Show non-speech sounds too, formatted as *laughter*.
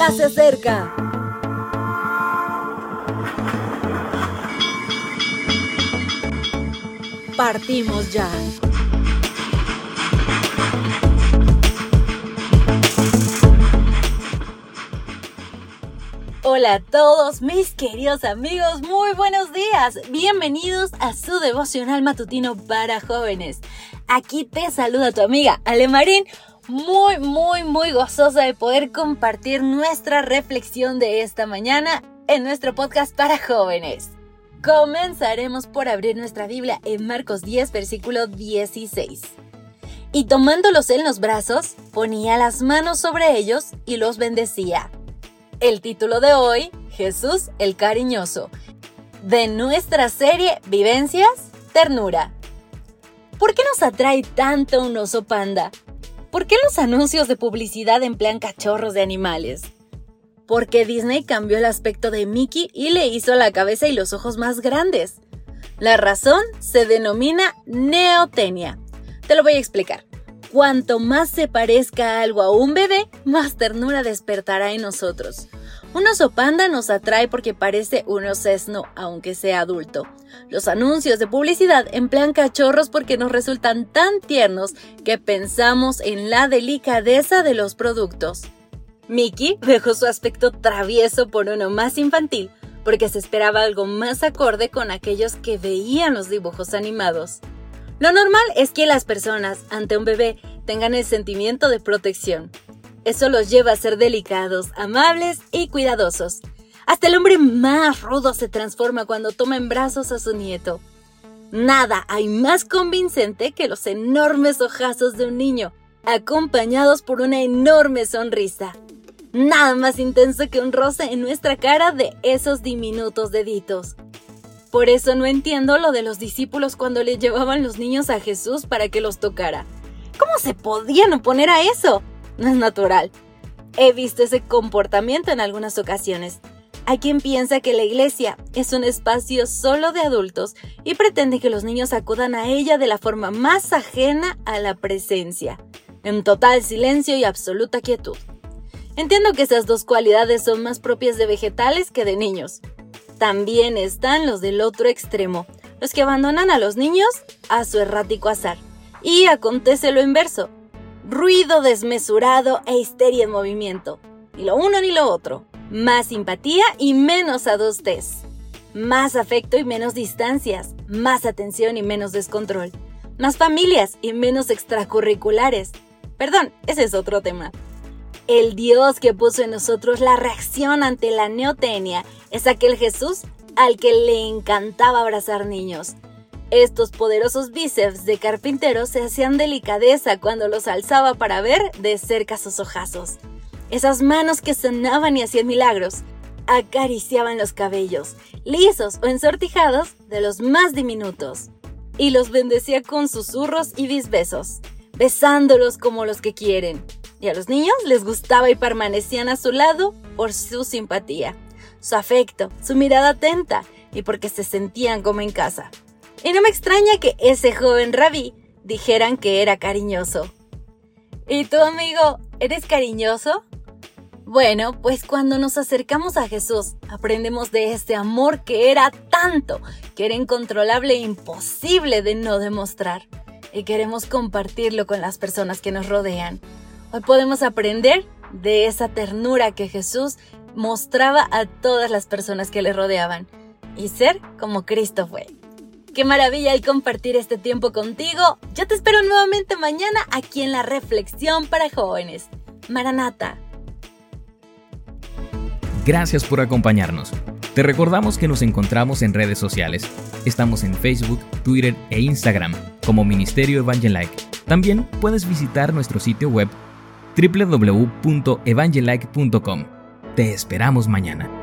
ya se acerca. Partimos ya. Hola a todos mis queridos amigos, muy buenos días. Bienvenidos a su devocional matutino para jóvenes. Aquí te saluda tu amiga Ale Marín, muy, muy, muy gozosa de poder compartir nuestra reflexión de esta mañana en nuestro podcast para jóvenes. Comenzaremos por abrir nuestra Biblia en Marcos 10, versículo 16. Y tomándolos en los brazos, ponía las manos sobre ellos y los bendecía. El título de hoy, Jesús el Cariñoso, de nuestra serie Vivencias, Ternura. ¿Por qué nos atrae tanto un oso panda? ¿Por qué los anuncios de publicidad emplean cachorros de animales? Porque Disney cambió el aspecto de Mickey y le hizo la cabeza y los ojos más grandes. La razón se denomina neotenia. Te lo voy a explicar. Cuanto más se parezca algo a un bebé, más ternura despertará en nosotros. Un oso panda nos atrae porque parece un osesno, aunque sea adulto. Los anuncios de publicidad emplean cachorros porque nos resultan tan tiernos que pensamos en la delicadeza de los productos. Mickey dejó su aspecto travieso por uno más infantil porque se esperaba algo más acorde con aquellos que veían los dibujos animados. Lo normal es que las personas ante un bebé tengan el sentimiento de protección, eso los lleva a ser delicados, amables y cuidadosos. Hasta el hombre más rudo se transforma cuando toma en brazos a su nieto. Nada hay más convincente que los enormes ojazos de un niño, acompañados por una enorme sonrisa. Nada más intenso que un roce en nuestra cara de esos diminutos deditos. Por eso no entiendo lo de los discípulos cuando le llevaban los niños a Jesús para que los tocara. ¿Cómo se podían oponer a eso? No *laughs* es natural. He visto ese comportamiento en algunas ocasiones. Hay quien piensa que la iglesia es un espacio solo de adultos y pretende que los niños acudan a ella de la forma más ajena a la presencia, en total silencio y absoluta quietud. Entiendo que esas dos cualidades son más propias de vegetales que de niños. También están los del otro extremo, los que abandonan a los niños a su errático azar. Y acontece lo inverso, ruido desmesurado e histeria en movimiento. Ni lo uno ni lo otro. Más simpatía y menos adostez. Más afecto y menos distancias. Más atención y menos descontrol. Más familias y menos extracurriculares. Perdón, ese es otro tema. El Dios que puso en nosotros la reacción ante la neotenia es aquel Jesús al que le encantaba abrazar niños, estos poderosos bíceps de carpintero se hacían delicadeza cuando los alzaba para ver de cerca sus ojazos. Esas manos que sonaban y hacían milagros acariciaban los cabellos, lisos o ensortijados, de los más diminutos, y los bendecía con susurros y bisbesos, besándolos como los que quieren. Y a los niños les gustaba y permanecían a su lado por su simpatía, su afecto, su mirada atenta y porque se sentían como en casa. Y no me extraña que ese joven rabí dijeran que era cariñoso. ¿Y tú, amigo, eres cariñoso? Bueno, pues cuando nos acercamos a Jesús, aprendemos de este amor que era tanto, que era incontrolable e imposible de no demostrar. Y queremos compartirlo con las personas que nos rodean. Hoy podemos aprender de esa ternura que Jesús mostraba a todas las personas que le rodeaban y ser como Cristo fue. Qué maravilla el compartir este tiempo contigo. Yo te espero nuevamente mañana aquí en la Reflexión para Jóvenes. Maranata. Gracias por acompañarnos. Te recordamos que nos encontramos en redes sociales. Estamos en Facebook, Twitter e Instagram como Ministerio Evangelike. También puedes visitar nuestro sitio web www.evangelike.com. Te esperamos mañana.